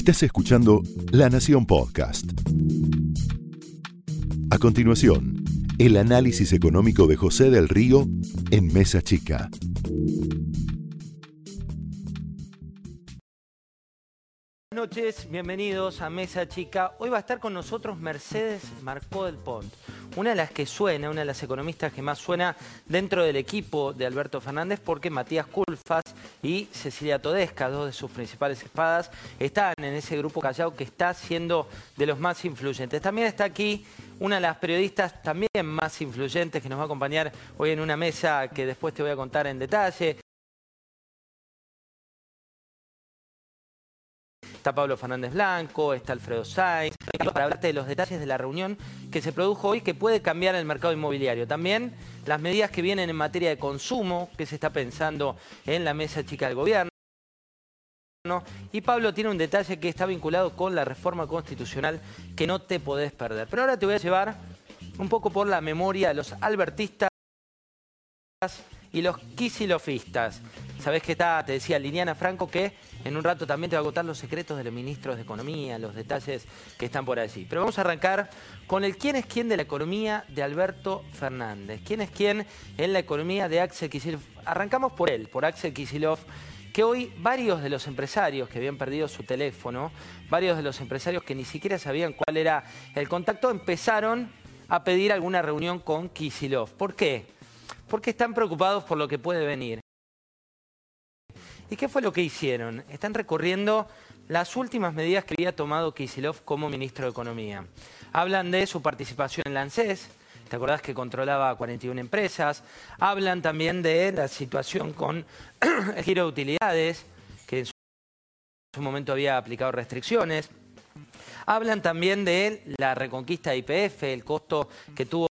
Estás escuchando La Nación Podcast. A continuación, el análisis económico de José del Río en Mesa Chica. Buenas noches, bienvenidos a Mesa Chica. Hoy va a estar con nosotros Mercedes Marcó del Pont, una de las que suena, una de las economistas que más suena dentro del equipo de Alberto Fernández, porque Matías Culfas y Cecilia Todesca, dos de sus principales espadas, están en ese grupo callado que está siendo de los más influyentes. También está aquí una de las periodistas también más influyentes que nos va a acompañar hoy en una mesa que después te voy a contar en detalle. Está Pablo Fernández Blanco, está Alfredo Sainz, para hablarte de los detalles de la reunión que se produjo hoy que puede cambiar el mercado inmobiliario. También las medidas que vienen en materia de consumo, que se está pensando en la mesa chica del gobierno. Y Pablo tiene un detalle que está vinculado con la reforma constitucional que no te podés perder. Pero ahora te voy a llevar un poco por la memoria de los albertistas y los quisilofistas. Sabés que está, te decía Liliana Franco, que en un rato también te va a contar los secretos de los ministros de Economía, los detalles que están por allí. Pero vamos a arrancar con el quién es quién de la economía de Alberto Fernández. ¿Quién es quién en la economía de Axel Kicillof? Arrancamos por él, por Axel Kicillof, que hoy varios de los empresarios que habían perdido su teléfono, varios de los empresarios que ni siquiera sabían cuál era el contacto, empezaron a pedir alguna reunión con Kicillof. ¿Por qué? Porque están preocupados por lo que puede venir. ¿Y qué fue lo que hicieron? Están recorriendo las últimas medidas que había tomado Kisilov como ministro de Economía. Hablan de su participación en la ANSES, ¿te acordás que controlaba 41 empresas? Hablan también de la situación con el giro de utilidades, que en su momento había aplicado restricciones. Hablan también de la reconquista de IPF, el costo que tuvo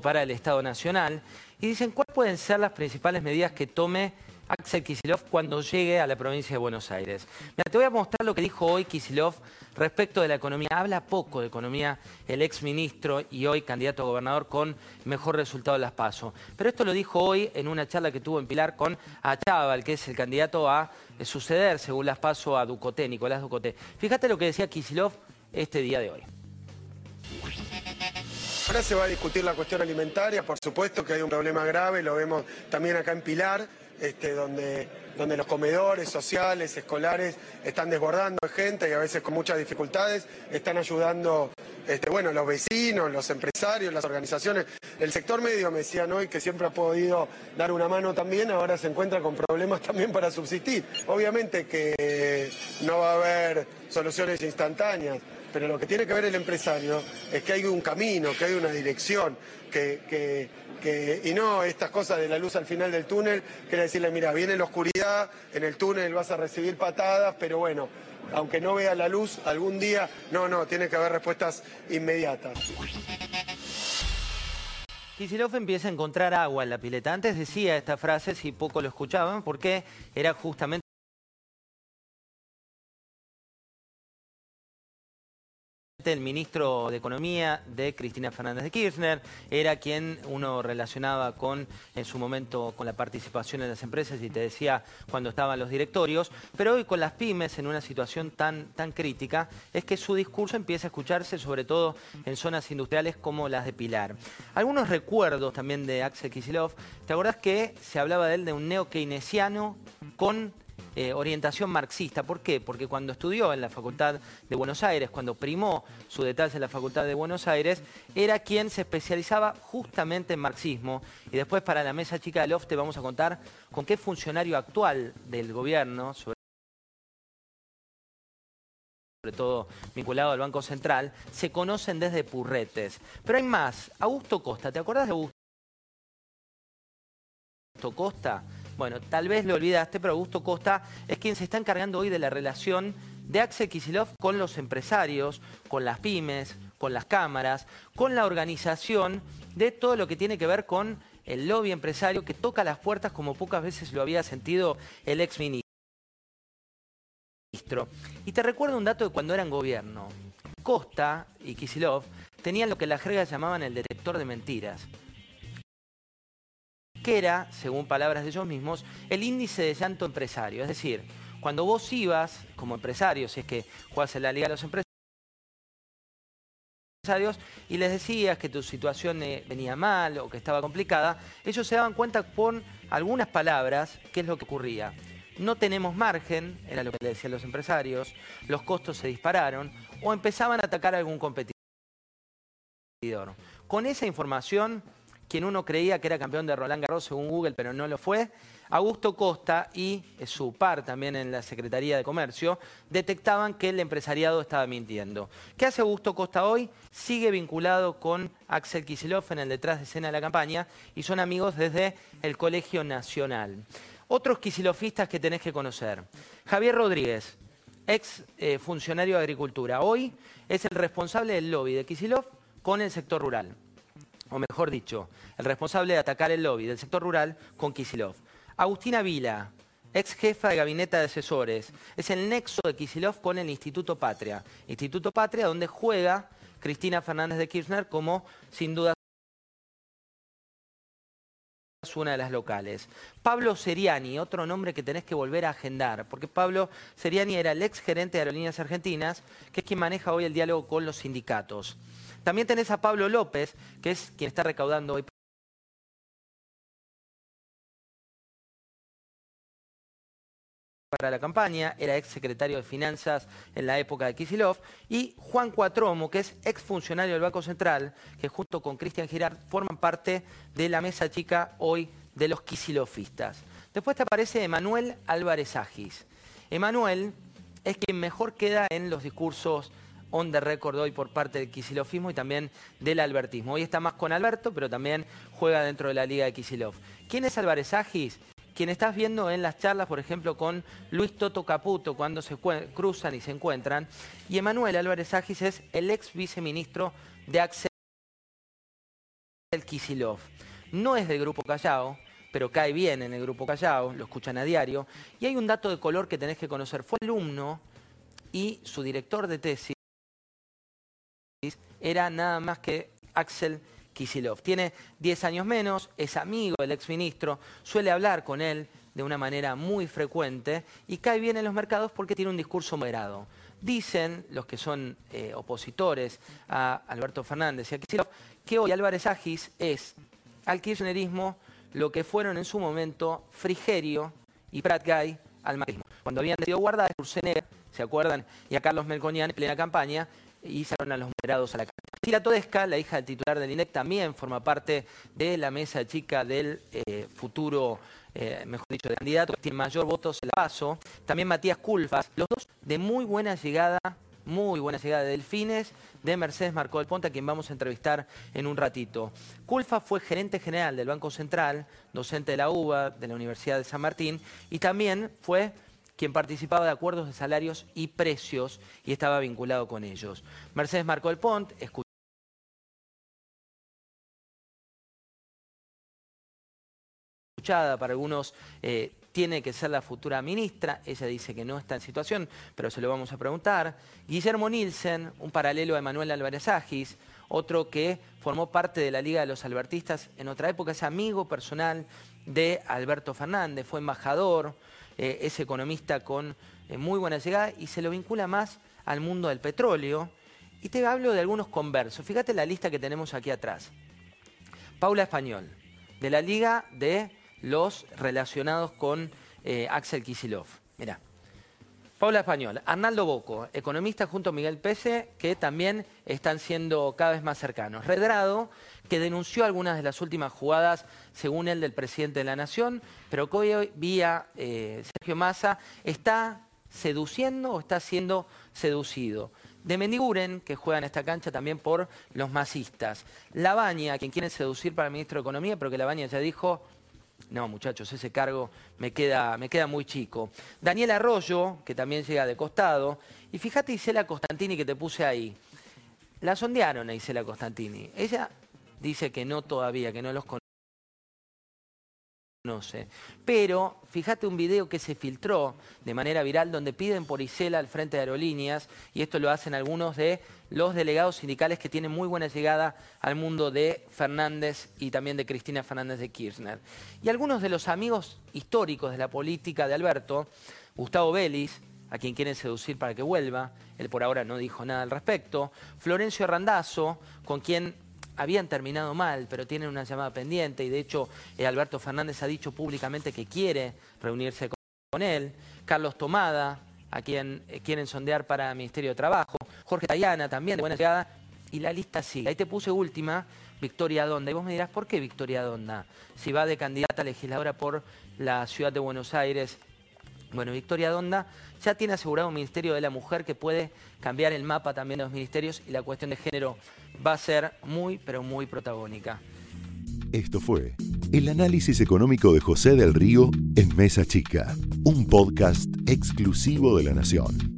para el Estado Nacional. Y dicen, ¿cuáles pueden ser las principales medidas que tome Axel Kisilov cuando llegue a la provincia de Buenos Aires. Mira, te voy a mostrar lo que dijo hoy Kisilov respecto de la economía. Habla poco de economía el ex ministro y hoy candidato a gobernador con mejor resultado de las PASO. Pero esto lo dijo hoy en una charla que tuvo en Pilar con Achával, que es el candidato a suceder, según las PASO, a Ducoté, Nicolás Ducoté. Fíjate lo que decía Kisilov este día de hoy. Ahora se va a discutir la cuestión alimentaria, por supuesto que hay un problema grave, lo vemos también acá en Pilar este, donde, donde los comedores sociales, escolares, están desbordando de gente y a veces con muchas dificultades, están ayudando este, bueno, los vecinos, los empresarios, las organizaciones. El sector medio, me decían hoy, que siempre ha podido dar una mano también, ahora se encuentra con problemas también para subsistir. Obviamente que no va a haber soluciones instantáneas, pero lo que tiene que ver el empresario es que hay un camino, que hay una dirección, que, y no estas cosas de la luz al final del túnel, que era decirle, mira, viene la oscuridad, en el túnel vas a recibir patadas, pero bueno, aunque no vea la luz algún día, no, no, tiene que haber respuestas inmediatas. Kicillof empieza a encontrar agua en la pileta. Antes decía esta frase, si poco lo escuchaban, porque era justamente el ministro de Economía de Cristina Fernández de Kirchner, era quien uno relacionaba con, en su momento, con la participación en las empresas y te decía cuando estaban los directorios, pero hoy con las pymes en una situación tan, tan crítica, es que su discurso empieza a escucharse sobre todo en zonas industriales como las de Pilar. Algunos recuerdos también de Axel Kicillof, ¿te acordás que se hablaba de él de un neo-keynesiano con eh, orientación marxista. ¿Por qué? Porque cuando estudió en la Facultad de Buenos Aires, cuando primó su detalle en la Facultad de Buenos Aires, era quien se especializaba justamente en marxismo. Y después para la mesa chica del te vamos a contar con qué funcionario actual del gobierno, sobre todo vinculado al Banco Central, se conocen desde purretes. Pero hay más. Augusto Costa, ¿te acuerdas de Augusto Costa? Bueno, tal vez lo olvidaste, pero Augusto Costa es quien se está encargando hoy de la relación de Axel Kisilov con los empresarios, con las pymes, con las cámaras, con la organización de todo lo que tiene que ver con el lobby empresario que toca las puertas como pocas veces lo había sentido el ex ministro. Y te recuerdo un dato de cuando eran gobierno. Costa y Kisilov tenían lo que las jerga llamaban el detector de mentiras que era, según palabras de ellos mismos, el índice de llanto empresario. Es decir, cuando vos ibas como empresario, si es que jugás en la Liga de los Empresarios, y les decías que tu situación eh, venía mal o que estaba complicada, ellos se daban cuenta con algunas palabras qué es lo que ocurría. No tenemos margen, era lo que le decían los empresarios, los costos se dispararon o empezaban a atacar a algún competidor. Con esa información, quien uno creía que era campeón de Roland Garros según Google, pero no lo fue, Augusto Costa y su par también en la Secretaría de Comercio detectaban que el empresariado estaba mintiendo. ¿Qué hace Augusto Costa hoy? Sigue vinculado con Axel Kicillof en el detrás de escena de la campaña y son amigos desde el Colegio Nacional. Otros quisilofistas que tenés que conocer. Javier Rodríguez, ex eh, funcionario de Agricultura. Hoy es el responsable del lobby de Kisilov con el sector rural. O mejor dicho, el responsable de atacar el lobby del sector rural con Kisilov. Agustina Vila, ex jefa de gabinete de asesores, es el nexo de Kisilov con el Instituto Patria. Instituto Patria donde juega Cristina Fernández de Kirchner como, sin duda, una de las locales. Pablo Seriani, otro nombre que tenés que volver a agendar, porque Pablo Seriani era el ex gerente de Aerolíneas Argentinas, que es quien maneja hoy el diálogo con los sindicatos. También tenés a Pablo López, que es quien está recaudando hoy para la campaña, era ex secretario de Finanzas en la época de Kisilov, y Juan Cuatromo, que es ex funcionario del Banco Central, que junto con Cristian Girard forman parte de la mesa chica hoy de los Kisilofistas. Después te aparece Emanuel Álvarez Agis. Emanuel es quien mejor queda en los discursos on the record hoy por parte del Kisilofismo y también del albertismo. Hoy está más con Alberto, pero también juega dentro de la Liga de Kisilov. ¿Quién es Álvarez Agis? quien estás viendo en las charlas, por ejemplo, con Luis Toto Caputo, cuando se cruzan y se encuentran, y Emanuel Álvarez Agis es el ex viceministro de Axel Kisilov. No es del Grupo Callao, pero cae bien en el Grupo Callao, lo escuchan a diario, y hay un dato de color que tenés que conocer. Fue alumno y su director de tesis era nada más que Axel Kisilov. Tiene 10 años menos, es amigo del exministro, suele hablar con él de una manera muy frecuente y cae bien en los mercados porque tiene un discurso moderado. Dicen los que son eh, opositores a Alberto Fernández y a Kisilov que hoy Álvarez Agis es al kirchnerismo lo que fueron en su momento Frigerio y Prat Gay al macrismo. Cuando habían decidido guardar a ¿se acuerdan? Y a Carlos Melconian en plena campaña, y salieron a los moderados a la calle. Tira Todesca, la hija del titular del INEC, también forma parte de la mesa chica del eh, futuro, eh, mejor dicho, candidato que tiene mayor votos en la PASO. También Matías Culfas, los dos de muy buena llegada, muy buena llegada de Delfines, de Mercedes Marcó del Ponte, a quien vamos a entrevistar en un ratito. Culfas fue gerente general del Banco Central, docente de la UBA, de la Universidad de San Martín, y también fue quien participaba de acuerdos de salarios y precios y estaba vinculado con ellos. Mercedes Marcó el Pont, escuchada para algunos, eh, tiene que ser la futura ministra. Ella dice que no está en situación, pero se lo vamos a preguntar. Guillermo Nielsen, un paralelo a Manuel Álvarez Agis, otro que formó parte de la Liga de los Albertistas en otra época, es amigo personal de Alberto Fernández, fue embajador, eh, es economista con eh, muy buena llegada y se lo vincula más al mundo del petróleo. Y te hablo de algunos conversos. Fíjate la lista que tenemos aquí atrás. Paula Español, de la Liga de los relacionados con eh, Axel Kisilov. Mira. Paula Español, Arnaldo Boco, economista junto a Miguel Pese, que también están siendo cada vez más cercanos. Redrado, que denunció algunas de las últimas jugadas, según él, del presidente de la Nación, pero que hoy, vía eh, Sergio Massa, está seduciendo o está siendo seducido. De Mendiguren, que juega en esta cancha también por los masistas. Labaña, quien quiere seducir para el ministro de Economía, pero que Labaña ya dijo, no, muchachos, ese cargo me queda, me queda muy chico. Daniel Arroyo, que también llega de costado. Y fíjate Isela Costantini que te puse ahí. La sondearon a Isela Costantini. Ella dice que no todavía, que no los conoce. Pero fíjate un video que se filtró de manera viral donde piden por Isela al frente de aerolíneas y esto lo hacen algunos de los delegados sindicales que tienen muy buena llegada al mundo de Fernández y también de Cristina Fernández de Kirchner. Y algunos de los amigos históricos de la política de Alberto, Gustavo Vélez, a quien quieren seducir para que vuelva, él por ahora no dijo nada al respecto, Florencio Randazzo, con quien habían terminado mal, pero tienen una llamada pendiente y de hecho eh, Alberto Fernández ha dicho públicamente que quiere reunirse con él, Carlos Tomada, a quien eh, quieren sondear para Ministerio de Trabajo, Jorge Tayana también, de buena llegada, y la lista sigue. Ahí te puse última, Victoria Donda. Y vos me dirás, ¿por qué Victoria Donda? Si va de candidata a legisladora por la ciudad de Buenos Aires. Bueno, Victoria Donda ya tiene asegurado un Ministerio de la Mujer que puede cambiar el mapa también de los ministerios y la cuestión de género va a ser muy, pero muy protagónica. Esto fue el análisis económico de José del Río en Mesa Chica, un podcast exclusivo de La Nación.